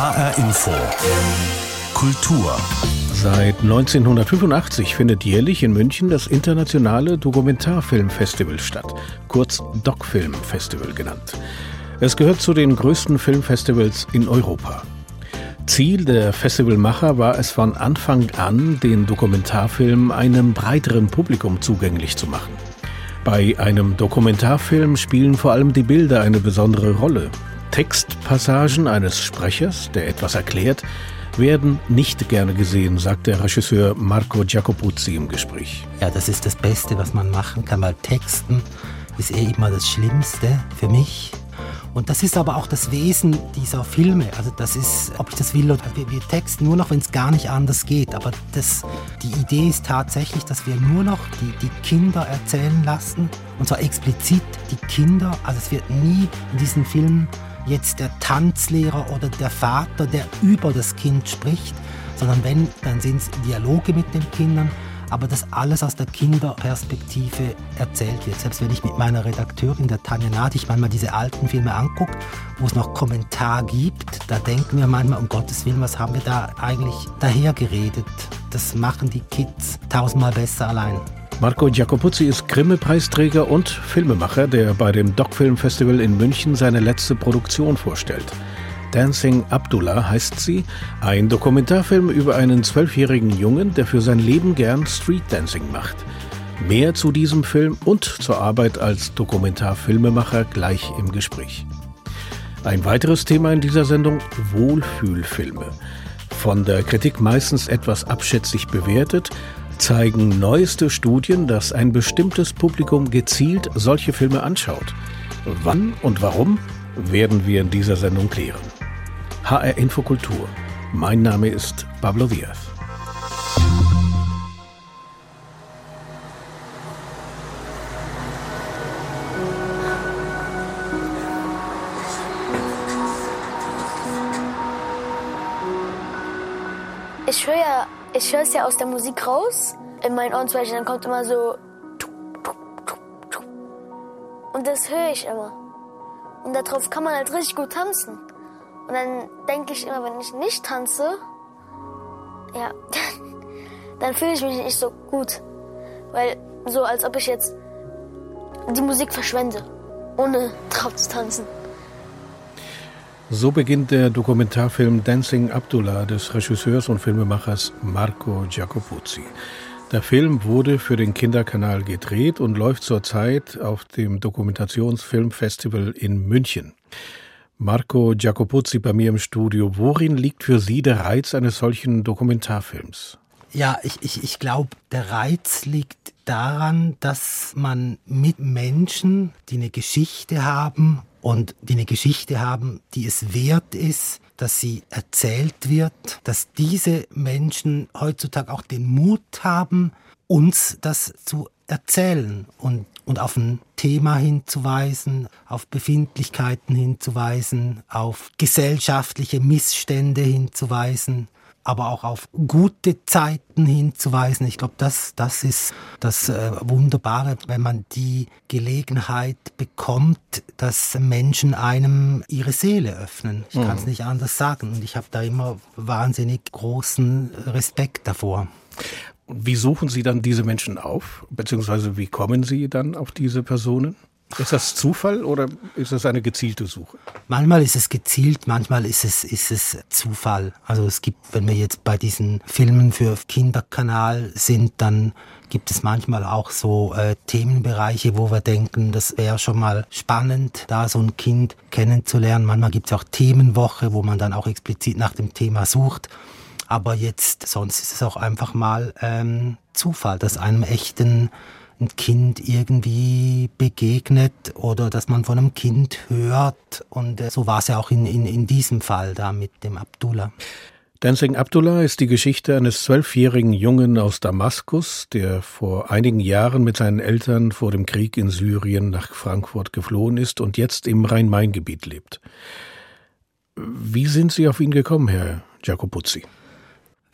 HR Info. Kultur. Seit 1985 findet jährlich in München das internationale Dokumentarfilmfestival statt, kurz DocFilm Festival genannt. Es gehört zu den größten Filmfestivals in Europa. Ziel der Festivalmacher war es von Anfang an, den Dokumentarfilm einem breiteren Publikum zugänglich zu machen. Bei einem Dokumentarfilm spielen vor allem die Bilder eine besondere Rolle. Textpassagen eines Sprechers, der etwas erklärt, werden nicht gerne gesehen, sagt der Regisseur Marco Giacopuzzi im Gespräch. Ja, das ist das Beste, was man machen kann, weil Texten ist eh immer das Schlimmste für mich. Und das ist aber auch das Wesen dieser Filme. Also das ist, ob ich das will oder wir, wir texten nur noch, wenn es gar nicht anders geht. Aber das, die Idee ist tatsächlich, dass wir nur noch die, die Kinder erzählen lassen. Und zwar explizit die Kinder. Also es wird nie in diesen Filmen jetzt der Tanzlehrer oder der Vater, der über das Kind spricht, sondern wenn, dann sind es Dialoge mit den Kindern, aber dass alles aus der Kinderperspektive erzählt wird. Selbst wenn ich mit meiner Redakteurin, der Tanja Nadig, manchmal diese alten Filme angucke, wo es noch Kommentar gibt, da denken wir manchmal, um Gottes Willen, was haben wir da eigentlich dahergeredet? Das machen die Kids tausendmal besser allein. Marco Giacopuzzi ist Grimme-Preisträger und Filmemacher, der bei dem Doc-Film Festival in München seine letzte Produktion vorstellt. Dancing Abdullah heißt sie, ein Dokumentarfilm über einen zwölfjährigen Jungen, der für sein Leben gern Streetdancing macht. Mehr zu diesem Film und zur Arbeit als Dokumentarfilmemacher gleich im Gespräch. Ein weiteres Thema in dieser Sendung Wohlfühlfilme. Von der Kritik meistens etwas abschätzig bewertet, zeigen neueste Studien, dass ein bestimmtes Publikum gezielt solche Filme anschaut. Wann und warum werden wir in dieser Sendung klären. HR Infokultur. Mein Name ist Pablo Diaz. Ich höre es ja aus der Musik raus. In meinen Ohren zum Beispiel, dann kommt immer so. Und das höre ich immer. Und darauf kann man halt richtig gut tanzen. Und dann denke ich immer, wenn ich nicht tanze, ja, dann fühle ich mich nicht so gut. Weil so, als ob ich jetzt die Musik verschwende, ohne drauf zu tanzen. So beginnt der Dokumentarfilm Dancing Abdullah des Regisseurs und Filmemachers Marco Giacopuzzi. Der Film wurde für den Kinderkanal gedreht und läuft zurzeit auf dem Dokumentationsfilmfestival in München. Marco Giacopuzzi bei mir im Studio. Worin liegt für Sie der Reiz eines solchen Dokumentarfilms? Ja, ich, ich, ich glaube, der Reiz liegt daran, dass man mit Menschen, die eine Geschichte haben und die eine Geschichte haben, die es wert ist, dass sie erzählt wird, dass diese Menschen heutzutage auch den Mut haben, uns das zu erzählen und, und auf ein Thema hinzuweisen, auf Befindlichkeiten hinzuweisen, auf gesellschaftliche Missstände hinzuweisen aber auch auf gute Zeiten hinzuweisen. Ich glaube, das, das ist das äh, Wunderbare, wenn man die Gelegenheit bekommt, dass Menschen einem ihre Seele öffnen. Ich mhm. kann es nicht anders sagen. Und ich habe da immer wahnsinnig großen Respekt davor. Wie suchen Sie dann diese Menschen auf? Beziehungsweise wie kommen Sie dann auf diese Personen? Ist das Zufall oder ist das eine gezielte Suche? Manchmal ist es gezielt, manchmal ist es, ist es Zufall. Also es gibt, wenn wir jetzt bei diesen Filmen für Kinderkanal sind, dann gibt es manchmal auch so äh, Themenbereiche, wo wir denken, das wäre schon mal spannend, da so ein Kind kennenzulernen. Manchmal gibt es auch Themenwoche, wo man dann auch explizit nach dem Thema sucht. Aber jetzt, sonst ist es auch einfach mal ähm, Zufall, dass einem echten ein Kind irgendwie begegnet oder dass man von einem Kind hört. Und äh, so war es ja auch in, in, in diesem Fall da mit dem Abdullah. Dancing Abdullah ist die Geschichte eines zwölfjährigen Jungen aus Damaskus, der vor einigen Jahren mit seinen Eltern vor dem Krieg in Syrien nach Frankfurt geflohen ist und jetzt im Rhein-Main-Gebiet lebt. Wie sind Sie auf ihn gekommen, Herr Giacopuzzi?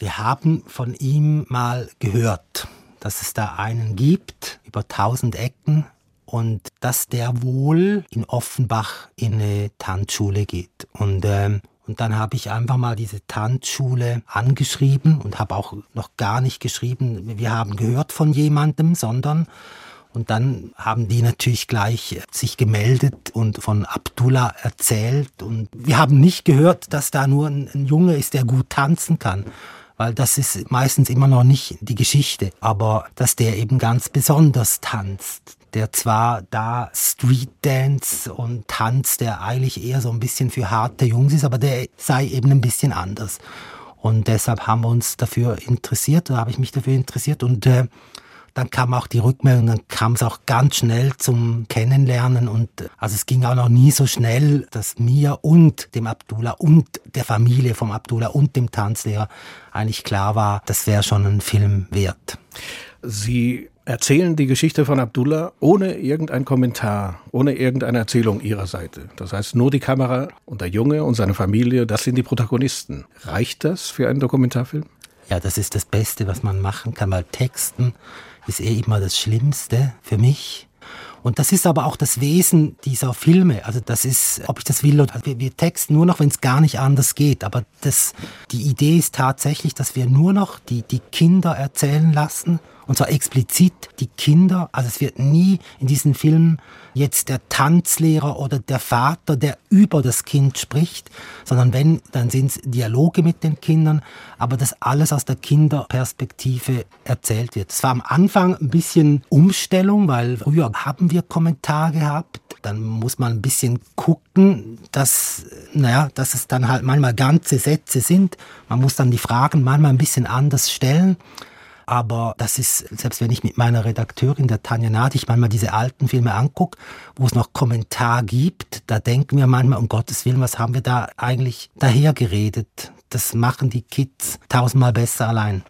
Wir haben von ihm mal gehört dass es da einen gibt über tausend Ecken und dass der wohl in Offenbach in eine Tanzschule geht. Und, ähm, Und dann habe ich einfach mal diese Tanzschule angeschrieben und habe auch noch gar nicht geschrieben, wir haben gehört von jemandem, sondern und dann haben die natürlich gleich sich gemeldet und von Abdullah erzählt. Und wir haben nicht gehört, dass da nur ein, ein Junge ist, der gut tanzen kann weil das ist meistens immer noch nicht die Geschichte, aber dass der eben ganz besonders tanzt. Der zwar da Street Dance und Tanz, der eigentlich eher so ein bisschen für harte Jungs ist, aber der sei eben ein bisschen anders. Und deshalb haben wir uns dafür interessiert, da habe ich mich dafür interessiert und äh, dann kam auch die Rückmeldung, dann kam es auch ganz schnell zum Kennenlernen und also es ging auch noch nie so schnell, dass mir und dem Abdullah und der Familie vom Abdullah und dem Tanzlehrer eigentlich klar war, das wäre schon ein Film wert. Sie erzählen die Geschichte von Abdullah ohne irgendein Kommentar, ohne irgendeine Erzählung ihrer Seite. Das heißt, nur die Kamera und der Junge und seine Familie, das sind die Protagonisten. Reicht das für einen Dokumentarfilm? Ja, das ist das Beste, was man machen kann, weil Texten ist eh immer das Schlimmste für mich. Und das ist aber auch das Wesen dieser Filme. Also das ist, ob ich das will oder wir, wir texten nur noch, wenn es gar nicht anders geht. Aber das, die Idee ist tatsächlich, dass wir nur noch die, die Kinder erzählen lassen und zwar explizit die Kinder. Also es wird nie in diesen Filmen jetzt der Tanzlehrer oder der Vater, der über das Kind spricht, sondern wenn, dann sind es Dialoge mit den Kindern, aber das alles aus der Kinderperspektive erzählt wird. Es war am Anfang ein bisschen Umstellung, weil früher haben wir Kommentare gehabt, dann muss man ein bisschen gucken, dass, naja, dass es dann halt manchmal ganze Sätze sind. Man muss dann die Fragen manchmal ein bisschen anders stellen. Aber das ist, selbst wenn ich mit meiner Redakteurin, der Tanja Nadig, manchmal diese alten Filme angucke, wo es noch Kommentar gibt, da denken wir manchmal, um Gottes Willen, was haben wir da eigentlich dahergeredet? Das machen die Kids tausendmal besser allein.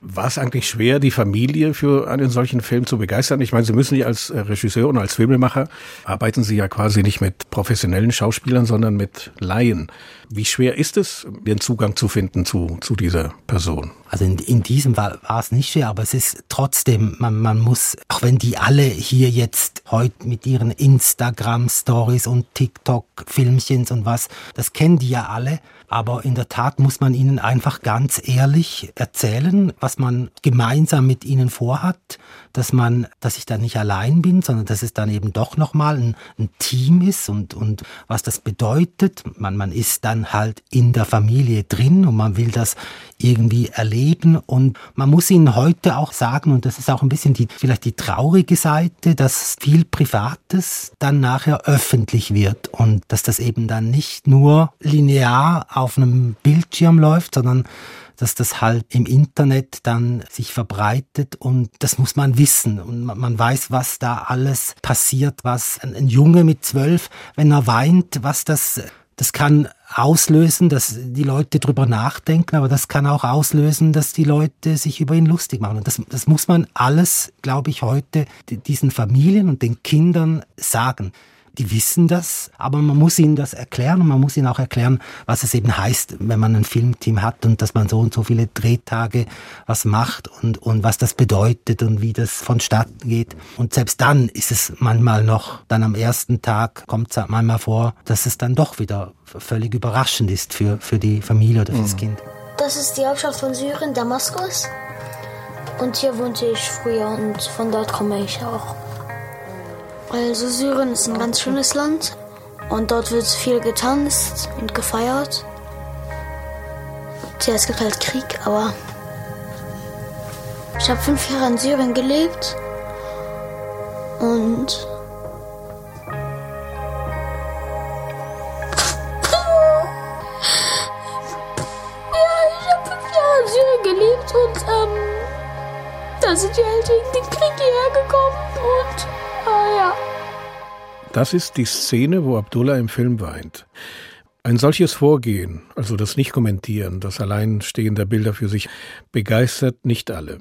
War es eigentlich schwer, die Familie für einen solchen Film zu begeistern? Ich meine, Sie müssen ja als Regisseur und als Filmemacher arbeiten Sie ja quasi nicht mit professionellen Schauspielern, sondern mit Laien. Wie schwer ist es, den Zugang zu finden zu, zu dieser Person? Also in, in diesem Fall war es nicht schwer, aber es ist trotzdem, man, man muss, auch wenn die alle hier jetzt heute mit ihren Instagram-Stories und TikTok-Filmchens und was, das kennen die ja alle, aber in der Tat muss man ihnen einfach ganz ehrlich erzählen, was man gemeinsam mit ihnen vorhat, dass man, dass ich da nicht allein bin, sondern dass es dann eben doch nochmal ein, ein Team ist und, und was das bedeutet. Man, man ist dann halt in der Familie drin und man will das irgendwie erleben und man muss ihnen heute auch sagen, und das ist auch ein bisschen die, vielleicht die traurige Seite, dass viel Privates dann nachher öffentlich wird und dass das eben dann nicht nur linear auf einem Bildschirm läuft, sondern dass das halt im Internet dann sich verbreitet und das muss man wissen und man weiß, was da alles passiert, was ein, Junge mit zwölf, wenn er weint, was das das kann auslösen, dass die Leute drüber nachdenken, aber das kann auch auslösen, dass die Leute sich über ihn lustig machen. Und das, das muss man alles, glaube ich, heute diesen Familien und den Kindern sagen die wissen das, aber man muss ihnen das erklären und man muss ihnen auch erklären, was es eben heißt, wenn man ein Filmteam hat und dass man so und so viele Drehtage was macht und, und was das bedeutet und wie das vonstatten geht. Und selbst dann ist es manchmal noch, dann am ersten Tag kommt es manchmal vor, dass es dann doch wieder völlig überraschend ist für, für die Familie oder fürs mhm. Kind. Das ist die Hauptstadt von Syrien, Damaskus. Und hier wohnte ich früher und von dort komme ich auch. Also Syrien ist ein ganz schönes Land und dort wird viel getanzt und gefeiert. Tja, es gibt halt Krieg, aber ich habe fünf Jahre in Syrien gelebt und ja, ich habe fünf Jahre in Syrien gelebt und ähm, da sind die halt wegen dem Krieg hierher gekommen und Ja. Das ist die Szene, wo Abdullah im Film weint. Ein solches Vorgehen, also das Nicht-Kommentieren, das Alleinstehen der Bilder für sich, begeistert nicht alle.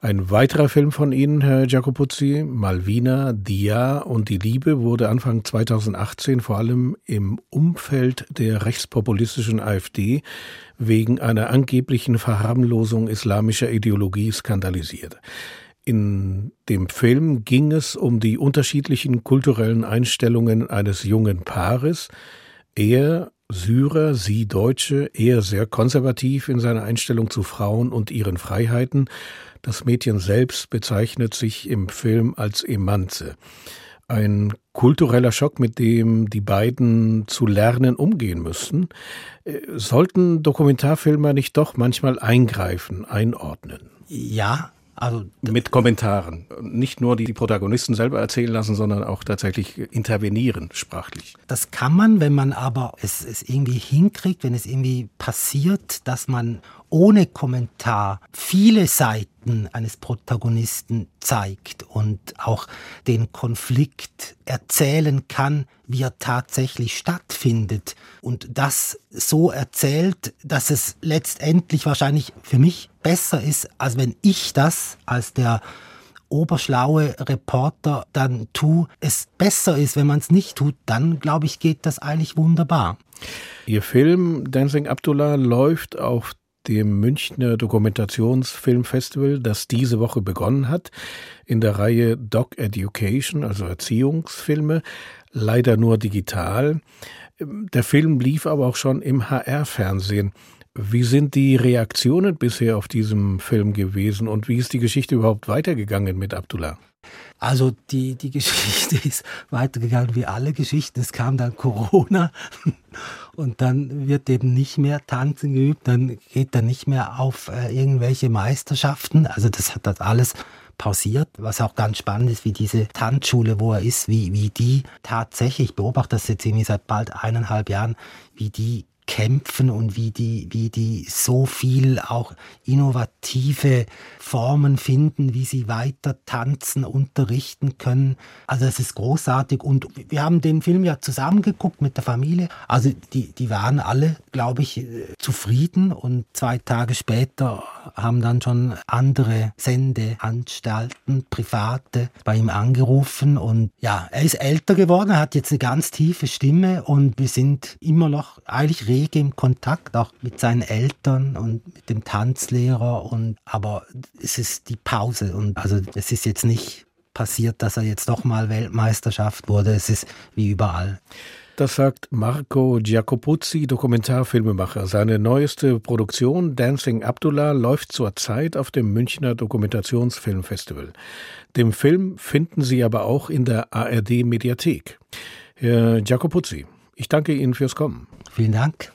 Ein weiterer Film von Ihnen, Herr Giacopuzzi, Malvina, Dia und die Liebe, wurde Anfang 2018 vor allem im Umfeld der rechtspopulistischen AfD wegen einer angeblichen Verharmlosung islamischer Ideologie skandalisiert. In dem Film ging es um die unterschiedlichen kulturellen Einstellungen eines jungen Paares, Er Syrer, sie Deutsche, eher sehr konservativ in seiner Einstellung zu Frauen und ihren Freiheiten. Das Mädchen selbst bezeichnet sich im Film als Emanze. Ein kultureller Schock, mit dem die beiden zu lernen umgehen müssten. Äh, sollten Dokumentarfilmer nicht doch manchmal eingreifen, einordnen? Ja, also mit Kommentaren. Nicht nur die Protagonisten selber erzählen lassen, sondern auch tatsächlich intervenieren sprachlich. Das kann man, wenn man aber es, es irgendwie hinkriegt, wenn es irgendwie passiert, dass man ohne Kommentar viele Seiten eines Protagonisten zeigt und auch den Konflikt erzählen kann, wie er tatsächlich stattfindet und das so erzählt, dass es letztendlich wahrscheinlich für mich besser ist, als wenn ich das als der oberschlaue Reporter dann tu, es besser ist, wenn man es nicht tut, dann glaube ich, geht das eigentlich wunderbar. Ihr Film Dancing Abdullah läuft auf dem Münchner Dokumentationsfilmfestival, das diese Woche begonnen hat, in der Reihe Doc Education, also Erziehungsfilme, leider nur digital. Der Film lief aber auch schon im HR-Fernsehen. Wie sind die Reaktionen bisher auf diesem Film gewesen und wie ist die Geschichte überhaupt weitergegangen mit Abdullah? Also die, die Geschichte ist weitergegangen wie alle Geschichten. Es kam dann Corona und dann wird eben nicht mehr tanzen geübt, dann geht er nicht mehr auf äh, irgendwelche Meisterschaften. Also das hat das alles pausiert, was auch ganz spannend ist, wie diese Tanzschule, wo er ist, wie, wie die tatsächlich, ich beobachte das jetzt irgendwie seit bald eineinhalb Jahren, wie die kämpfen und wie die, wie die so viel auch innovative Formen finden, wie sie weiter tanzen, unterrichten können. Also es ist großartig und wir haben den Film ja zusammengeguckt mit der Familie. Also die, die waren alle, glaube ich, zufrieden und zwei Tage später haben dann schon andere Sendeanstalten, private, bei ihm angerufen und ja, er ist älter geworden, er hat jetzt eine ganz tiefe Stimme und wir sind immer noch eigentlich rege im Kontakt, auch mit seinen Eltern und mit dem Tanzlehrer. Und, aber es ist die Pause. Und also es ist jetzt nicht passiert, dass er jetzt doch mal Weltmeisterschaft wurde. Es ist wie überall. Das sagt Marco Giacopuzzi, Dokumentarfilmemacher. Seine neueste Produktion Dancing Abdullah läuft zurzeit auf dem Münchner Dokumentationsfilmfestival. Den Film finden Sie aber auch in der ARD Mediathek. Herr Giacopuzzi, ich danke Ihnen fürs Kommen. Vielen Dank.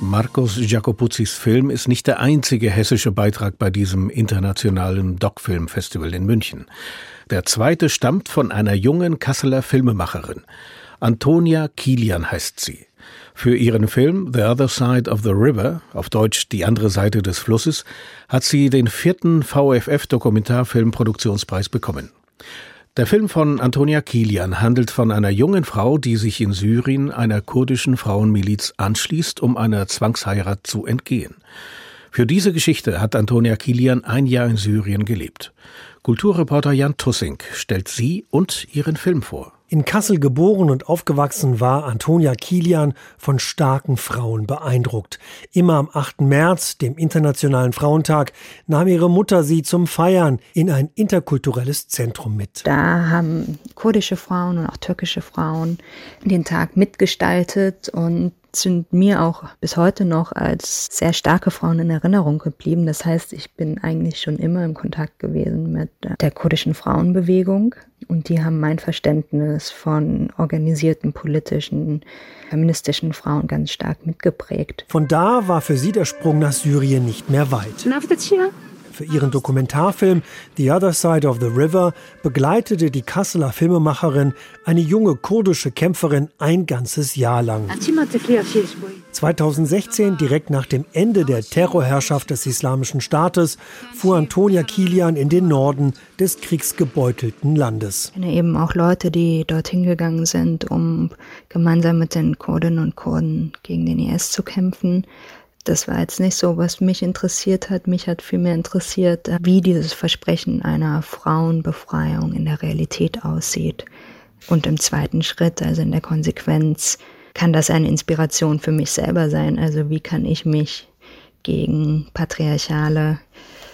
Marcos Jacopuzzis Film ist nicht der einzige hessische Beitrag bei diesem internationalen Doc-Film-Festival in München. Der zweite stammt von einer jungen Kasseler Filmemacherin. Antonia Kilian heißt sie. Für ihren Film The Other Side of the River, auf Deutsch Die andere Seite des Flusses, hat sie den vierten VFF Dokumentarfilmproduktionspreis bekommen. Der Film von Antonia Kilian handelt von einer jungen Frau, die sich in Syrien einer kurdischen Frauenmiliz anschließt, um einer Zwangsheirat zu entgehen. Für diese Geschichte hat Antonia Kilian ein Jahr in Syrien gelebt. Kulturreporter Jan Tussing stellt sie und ihren Film vor. In Kassel geboren und aufgewachsen war Antonia Kilian von starken Frauen beeindruckt. Immer am 8. März, dem Internationalen Frauentag, nahm ihre Mutter sie zum Feiern in ein interkulturelles Zentrum mit. Da haben kurdische Frauen und auch türkische Frauen den Tag mitgestaltet und sind mir auch bis heute noch als sehr starke Frauen in Erinnerung geblieben. Das heißt, ich bin eigentlich schon immer im Kontakt gewesen mit der kurdischen Frauenbewegung und die haben mein Verständnis von organisierten politischen, feministischen Frauen ganz stark mitgeprägt. Von da war für sie der Sprung nach Syrien nicht mehr weit. Für ihren Dokumentarfilm The Other Side of the River begleitete die Kasseler Filmemacherin eine junge kurdische Kämpferin ein ganzes Jahr lang. 2016, direkt nach dem Ende der Terrorherrschaft des Islamischen Staates, fuhr Antonia Kilian in den Norden des kriegsgebeutelten Landes. Eben auch Leute, die dorthin gegangen sind, um gemeinsam mit den Kurdinnen und Kurden gegen den IS zu kämpfen das war jetzt nicht so, was mich interessiert hat. Mich hat vielmehr interessiert, wie dieses Versprechen einer Frauenbefreiung in der Realität aussieht. Und im zweiten Schritt, also in der Konsequenz, kann das eine Inspiration für mich selber sein. Also wie kann ich mich gegen patriarchale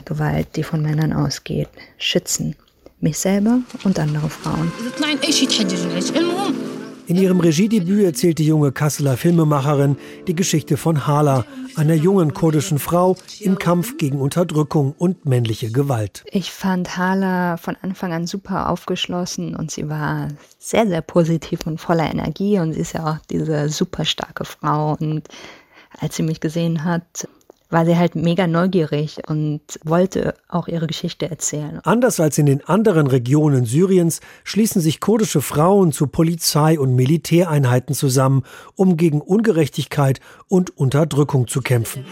Gewalt, die von Männern ausgeht, schützen? Mich selber und andere Frauen. In ihrem Regiedebüt erzählt die junge Kasseler Filmemacherin die Geschichte von Hala, einer jungen kurdischen Frau im Kampf gegen Unterdrückung und männliche Gewalt. Ich fand Hala von Anfang an super aufgeschlossen und sie war sehr, sehr positiv und voller Energie und sie ist ja auch diese super starke Frau und als sie mich gesehen hat, war sie halt mega neugierig und wollte auch ihre Geschichte erzählen. Anders als in den anderen Regionen Syriens schließen sich kurdische Frauen zu Polizei- und Militäreinheiten zusammen, um gegen Ungerechtigkeit und Unterdrückung zu kämpfen.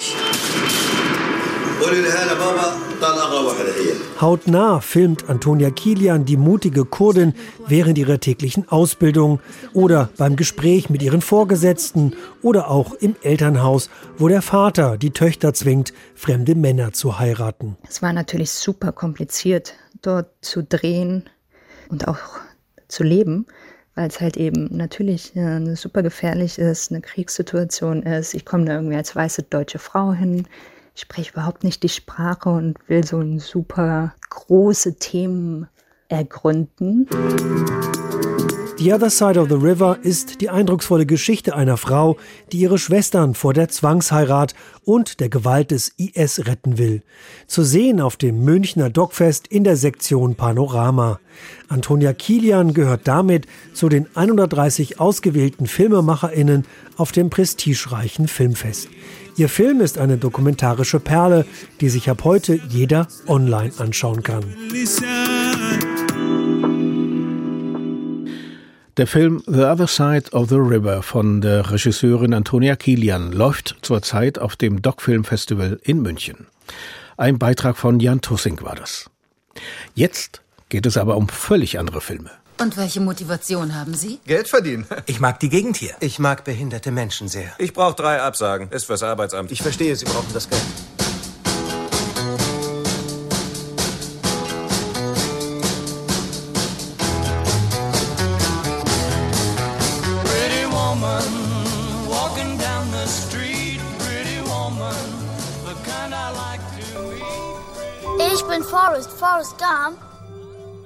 Hautnah filmt Antonia Kilian die mutige Kurdin während ihrer täglichen Ausbildung oder beim Gespräch mit ihren Vorgesetzten oder auch im Elternhaus, wo der Vater die Töchter zwingt, fremde Männer zu heiraten. Es war natürlich super kompliziert, dort zu drehen und auch zu leben weil es halt eben natürlich äh, super gefährlich ist, eine Kriegssituation ist. Ich komme da irgendwie als weiße deutsche Frau hin spreche überhaupt nicht die Sprache und will so ein super große Themen ergründen. The Other Side of the River ist die eindrucksvolle Geschichte einer Frau, die ihre Schwestern vor der Zwangsheirat und der Gewalt des IS retten will. Zu sehen auf dem Münchner Dogfest in der Sektion Panorama. Antonia Kilian gehört damit zu den 130 ausgewählten FilmemacherInnen auf dem prestigereichen Filmfest. Ihr Film ist eine dokumentarische Perle, die sich ab heute jeder online anschauen kann. Der Film The Other Side of the River von der Regisseurin Antonia Kilian läuft zurzeit auf dem Doc-Film Festival in München. Ein Beitrag von Jan Tussing war das. Jetzt geht es aber um völlig andere Filme. Und welche Motivation haben Sie? Geld verdienen. Ich mag die Gegend hier. Ich mag behinderte Menschen sehr. Ich brauche drei Absagen. Ist fürs Arbeitsamt. Ich verstehe, Sie brauchen das Geld. Ich bin Forrest, Forrest Gump.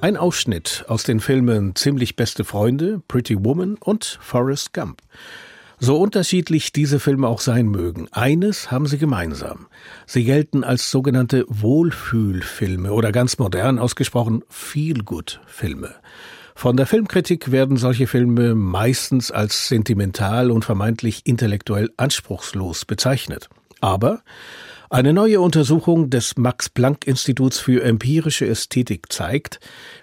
Ein Ausschnitt aus den Filmen Ziemlich beste Freunde, Pretty Woman und Forrest Gump. So unterschiedlich diese Filme auch sein mögen, eines haben sie gemeinsam. Sie gelten als sogenannte Wohlfühlfilme oder ganz modern ausgesprochen Feel-Good-Filme. Von der Filmkritik werden solche Filme meistens als sentimental und vermeintlich intellektuell anspruchslos bezeichnet. Aber eine neue Untersuchung des Max-Planck-Instituts für empirische Ästhetik zeigt,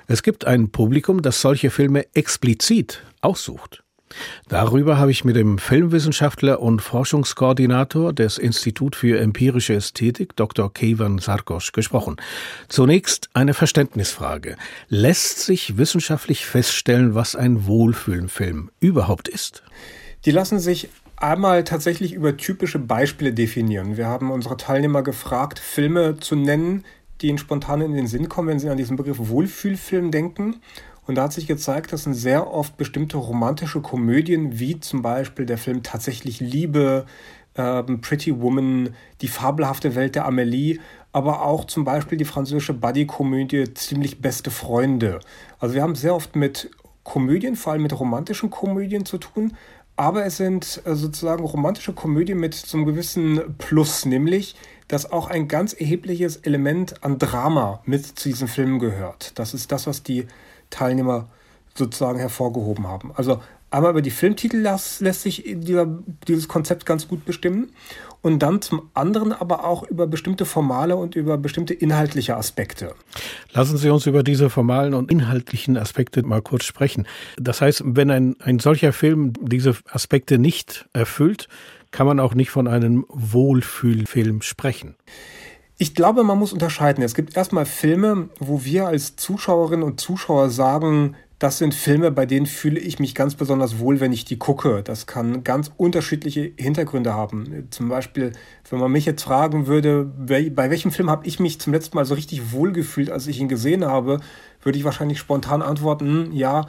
es gibt ein Publikum, das solche Filme explizit aussucht. Darüber habe ich mit dem Filmwissenschaftler und Forschungskoordinator des Institut für empirische Ästhetik, Dr. Kevan Sarkosch, gesprochen. Zunächst eine Verständnisfrage. Lässt sich wissenschaftlich feststellen, was ein Wohlfühlenfilm überhaupt ist? Die lassen sich einmal tatsächlich über typische Beispiele definieren. Wir haben unsere Teilnehmer gefragt, Filme zu nennen, die ihnen spontan in den Sinn kommen, wenn sie an diesen Begriff Wohlfühlfilm denken. Und da hat sich gezeigt, dass sind sehr oft bestimmte romantische Komödien, wie zum Beispiel der Film Tatsächlich Liebe, äh, Pretty Woman, Die fabelhafte Welt der Amelie, aber auch zum Beispiel die französische Buddy-Komödie Ziemlich beste Freunde. Also wir haben sehr oft mit Komödien, vor allem mit romantischen Komödien zu tun, aber es sind äh, sozusagen romantische Komödien mit so einem gewissen Plus, nämlich, dass auch ein ganz erhebliches Element an Drama mit zu diesen Filmen gehört. Das ist das, was die Teilnehmer sozusagen hervorgehoben haben. Also einmal über die Filmtitel lässt, lässt sich dieses Konzept ganz gut bestimmen und dann zum anderen aber auch über bestimmte formale und über bestimmte inhaltliche Aspekte. Lassen Sie uns über diese formalen und inhaltlichen Aspekte mal kurz sprechen. Das heißt, wenn ein, ein solcher Film diese Aspekte nicht erfüllt, kann man auch nicht von einem Wohlfühlfilm sprechen. Ich glaube, man muss unterscheiden. Es gibt erstmal Filme, wo wir als Zuschauerinnen und Zuschauer sagen, das sind Filme, bei denen fühle ich mich ganz besonders wohl, wenn ich die gucke. Das kann ganz unterschiedliche Hintergründe haben. Zum Beispiel, wenn man mich jetzt fragen würde, bei welchem Film habe ich mich zum letzten Mal so richtig wohl gefühlt, als ich ihn gesehen habe, würde ich wahrscheinlich spontan antworten, hm, ja,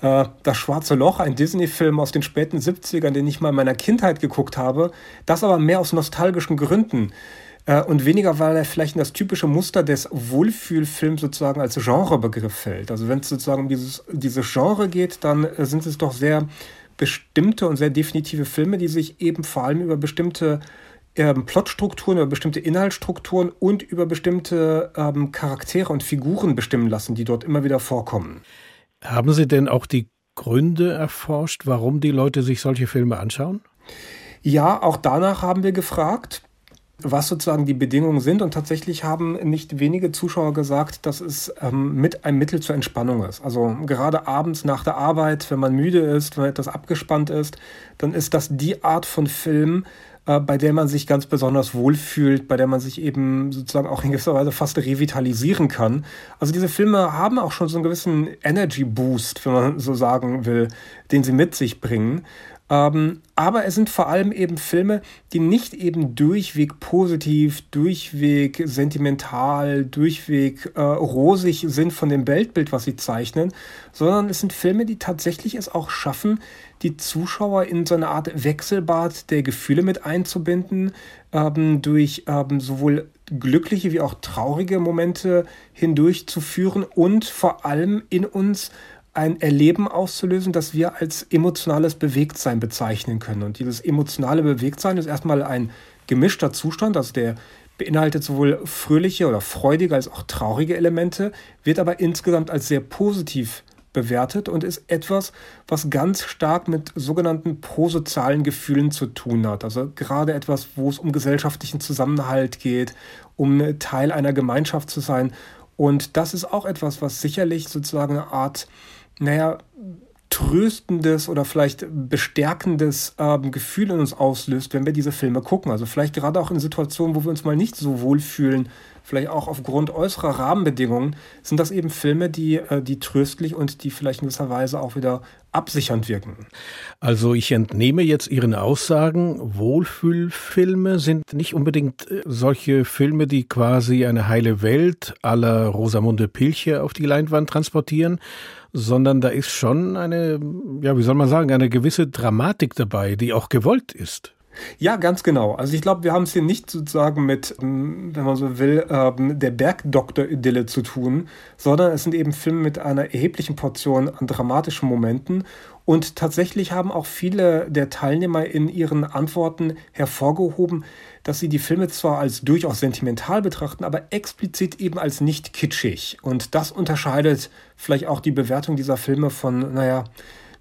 äh, Das Schwarze Loch, ein Disney-Film aus den späten 70ern, den ich mal in meiner Kindheit geguckt habe. Das aber mehr aus nostalgischen Gründen. Äh, und weniger, weil er vielleicht in das typische Muster des Wohlfühlfilms sozusagen als Genrebegriff fällt. Also wenn es sozusagen um dieses, dieses Genre geht, dann äh, sind es doch sehr bestimmte und sehr definitive Filme, die sich eben vor allem über bestimmte ähm, Plotstrukturen, über bestimmte Inhaltsstrukturen und über bestimmte ähm, Charaktere und Figuren bestimmen lassen, die dort immer wieder vorkommen. Haben Sie denn auch die Gründe erforscht, warum die Leute sich solche Filme anschauen? Ja, auch danach haben wir gefragt was sozusagen die Bedingungen sind. Und tatsächlich haben nicht wenige Zuschauer gesagt, dass es ähm, mit ein Mittel zur Entspannung ist. Also gerade abends nach der Arbeit, wenn man müde ist, wenn man etwas abgespannt ist, dann ist das die Art von Film, äh, bei der man sich ganz besonders wohlfühlt, bei der man sich eben sozusagen auch in gewisser Weise fast revitalisieren kann. Also diese Filme haben auch schon so einen gewissen Energy Boost, wenn man so sagen will, den sie mit sich bringen. Ähm, aber es sind vor allem eben Filme, die nicht eben durchweg positiv, durchweg sentimental, durchweg äh, rosig sind von dem Weltbild, was sie zeichnen, sondern es sind Filme, die tatsächlich es auch schaffen, die Zuschauer in so eine Art Wechselbad der Gefühle mit einzubinden, ähm, durch ähm, sowohl glückliche wie auch traurige Momente hindurchzuführen und vor allem in uns ein Erleben auszulösen, das wir als emotionales Bewegtsein bezeichnen können. Und dieses emotionale Bewegtsein ist erstmal ein gemischter Zustand, also der beinhaltet sowohl fröhliche oder freudige als auch traurige Elemente, wird aber insgesamt als sehr positiv bewertet und ist etwas, was ganz stark mit sogenannten prosozialen Gefühlen zu tun hat. Also gerade etwas, wo es um gesellschaftlichen Zusammenhalt geht, um Teil einer Gemeinschaft zu sein. Und das ist auch etwas, was sicherlich sozusagen eine Art naja, tröstendes oder vielleicht bestärkendes ähm, Gefühl in uns auslöst, wenn wir diese Filme gucken. Also vielleicht gerade auch in Situationen, wo wir uns mal nicht so wohl fühlen, vielleicht auch aufgrund äußerer Rahmenbedingungen, sind das eben Filme, die, äh, die tröstlich und die vielleicht in gewisser Weise auch wieder absichernd wirken. Also ich entnehme jetzt Ihren Aussagen, Wohlfühlfilme sind nicht unbedingt äh, solche Filme, die quasi eine heile Welt aller Rosamunde Pilche auf die Leinwand transportieren, sondern da ist schon eine, ja, wie soll man sagen, eine gewisse Dramatik dabei, die auch gewollt ist. Ja, ganz genau. Also ich glaube, wir haben es hier nicht sozusagen mit, ähm, wenn man so will, ähm, der Bergdoktor-Idylle zu tun, sondern es sind eben Filme mit einer erheblichen Portion an dramatischen Momenten. Und tatsächlich haben auch viele der Teilnehmer in ihren Antworten hervorgehoben, dass sie die Filme zwar als durchaus sentimental betrachten, aber explizit eben als nicht kitschig. Und das unterscheidet vielleicht auch die Bewertung dieser Filme von, naja,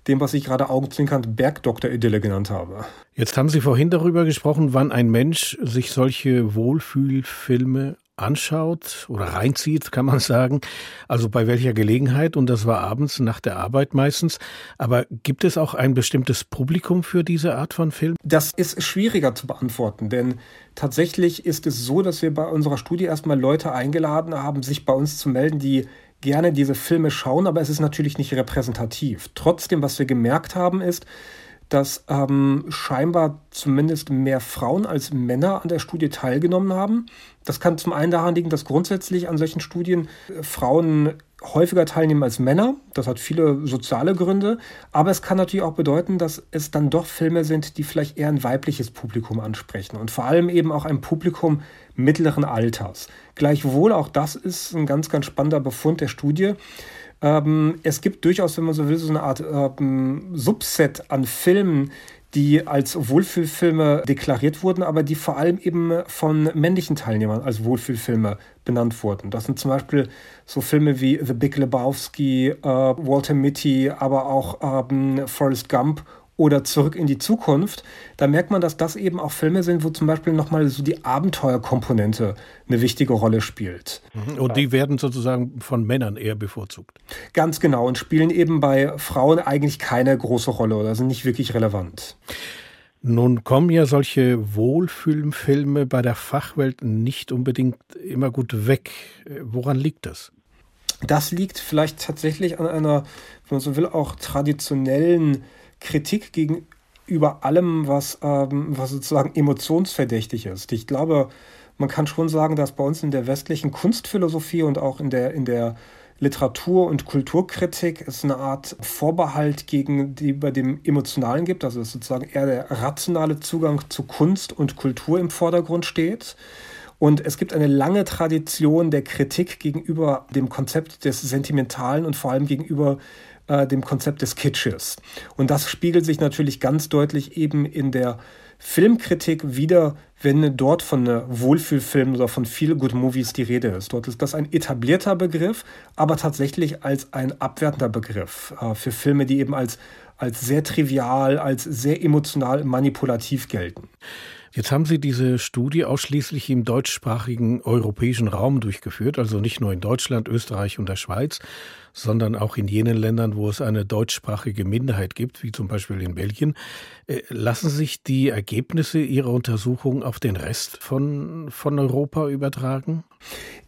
dem, was ich gerade augenzwinkernd Bergdoktor-Idylle genannt habe. Jetzt haben Sie vorhin darüber gesprochen, wann ein Mensch sich solche Wohlfühlfilme anschaut oder reinzieht, kann man sagen. Also bei welcher Gelegenheit und das war abends nach der Arbeit meistens. Aber gibt es auch ein bestimmtes Publikum für diese Art von Film? Das ist schwieriger zu beantworten, denn tatsächlich ist es so, dass wir bei unserer Studie erstmal Leute eingeladen haben, sich bei uns zu melden, die gerne diese Filme schauen, aber es ist natürlich nicht repräsentativ. Trotzdem, was wir gemerkt haben, ist, dass ähm, scheinbar zumindest mehr Frauen als Männer an der Studie teilgenommen haben. Das kann zum einen daran liegen, dass grundsätzlich an solchen Studien äh, Frauen häufiger teilnehmen als Männer. Das hat viele soziale Gründe. Aber es kann natürlich auch bedeuten, dass es dann doch Filme sind, die vielleicht eher ein weibliches Publikum ansprechen und vor allem eben auch ein Publikum mittleren Alters. Gleichwohl, auch das ist ein ganz, ganz spannender Befund der Studie. Ähm, es gibt durchaus, wenn man so will, so eine Art ähm, Subset an Filmen, die als Wohlfühlfilme deklariert wurden, aber die vor allem eben von männlichen Teilnehmern als Wohlfühlfilme benannt wurden. Das sind zum Beispiel so Filme wie The Big Lebowski, äh, Walter Mitty, aber auch ähm, Forrest Gump oder Zurück in die Zukunft, da merkt man, dass das eben auch Filme sind, wo zum Beispiel nochmal so die Abenteuerkomponente eine wichtige Rolle spielt. Mhm. Und die werden sozusagen von Männern eher bevorzugt. Ganz genau und spielen eben bei Frauen eigentlich keine große Rolle oder sind nicht wirklich relevant. Nun kommen ja solche Wohlfühlfilme bei der Fachwelt nicht unbedingt immer gut weg. Woran liegt das? Das liegt vielleicht tatsächlich an einer, wenn man so will, auch traditionellen Kritik gegenüber allem, was, ähm, was sozusagen emotionsverdächtig ist. Ich glaube, man kann schon sagen, dass bei uns in der westlichen Kunstphilosophie und auch in der, in der Literatur- und Kulturkritik es eine Art Vorbehalt gegen die bei dem Emotionalen gibt, also dass sozusagen eher der rationale Zugang zu Kunst und Kultur im Vordergrund steht. Und es gibt eine lange Tradition der Kritik gegenüber dem Konzept des Sentimentalen und vor allem gegenüber äh, dem Konzept des Kitsches. Und das spiegelt sich natürlich ganz deutlich eben in der Filmkritik wieder, wenn dort von Wohlfühlfilmen oder von Feel Good Movies die Rede ist. Dort ist das ein etablierter Begriff, aber tatsächlich als ein abwertender Begriff äh, für Filme, die eben als, als sehr trivial, als sehr emotional manipulativ gelten. Jetzt haben Sie diese Studie ausschließlich im deutschsprachigen europäischen Raum durchgeführt, also nicht nur in Deutschland, Österreich und der Schweiz, sondern auch in jenen Ländern, wo es eine deutschsprachige Minderheit gibt, wie zum Beispiel in Belgien. Äh, lassen sich die Ergebnisse Ihrer Untersuchung auf den Rest von, von Europa übertragen?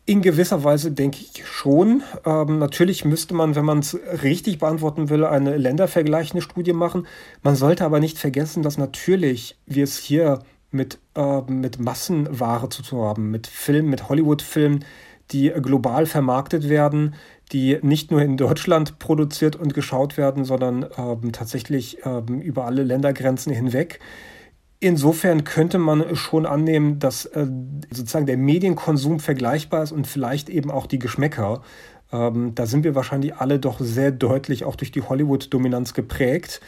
In gewisser Weise denke ich schon. Ähm, natürlich müsste man, wenn man es richtig beantworten will, eine ländervergleichende Studie machen. Man sollte aber nicht vergessen, dass natürlich wir es hier mit, äh, mit Massenware zu tun haben, mit Filmen, mit Hollywood-Filmen, die global vermarktet werden, die nicht nur in Deutschland produziert und geschaut werden, sondern ähm, tatsächlich ähm, über alle Ländergrenzen hinweg. Insofern könnte man schon annehmen, dass äh, sozusagen der Medienkonsum vergleichbar ist und vielleicht eben auch die Geschmäcker. Ähm, da sind wir wahrscheinlich alle doch sehr deutlich auch durch die Hollywood-Dominanz geprägt.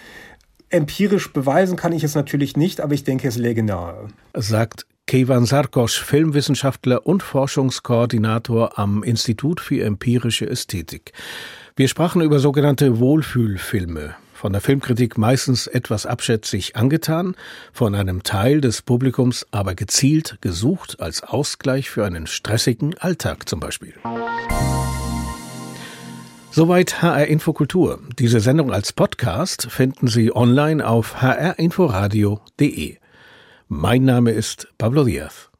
Empirisch beweisen kann ich es natürlich nicht, aber ich denke, es läge nahe. Sagt Kevan Sarkosch, Filmwissenschaftler und Forschungskoordinator am Institut für empirische Ästhetik. Wir sprachen über sogenannte Wohlfühlfilme. Von der Filmkritik meistens etwas abschätzig angetan, von einem Teil des Publikums aber gezielt gesucht als Ausgleich für einen stressigen Alltag zum Beispiel. Soweit HR Infokultur. Diese Sendung als Podcast finden Sie online auf hrinforadio.de. Mein Name ist Pablo Diaz.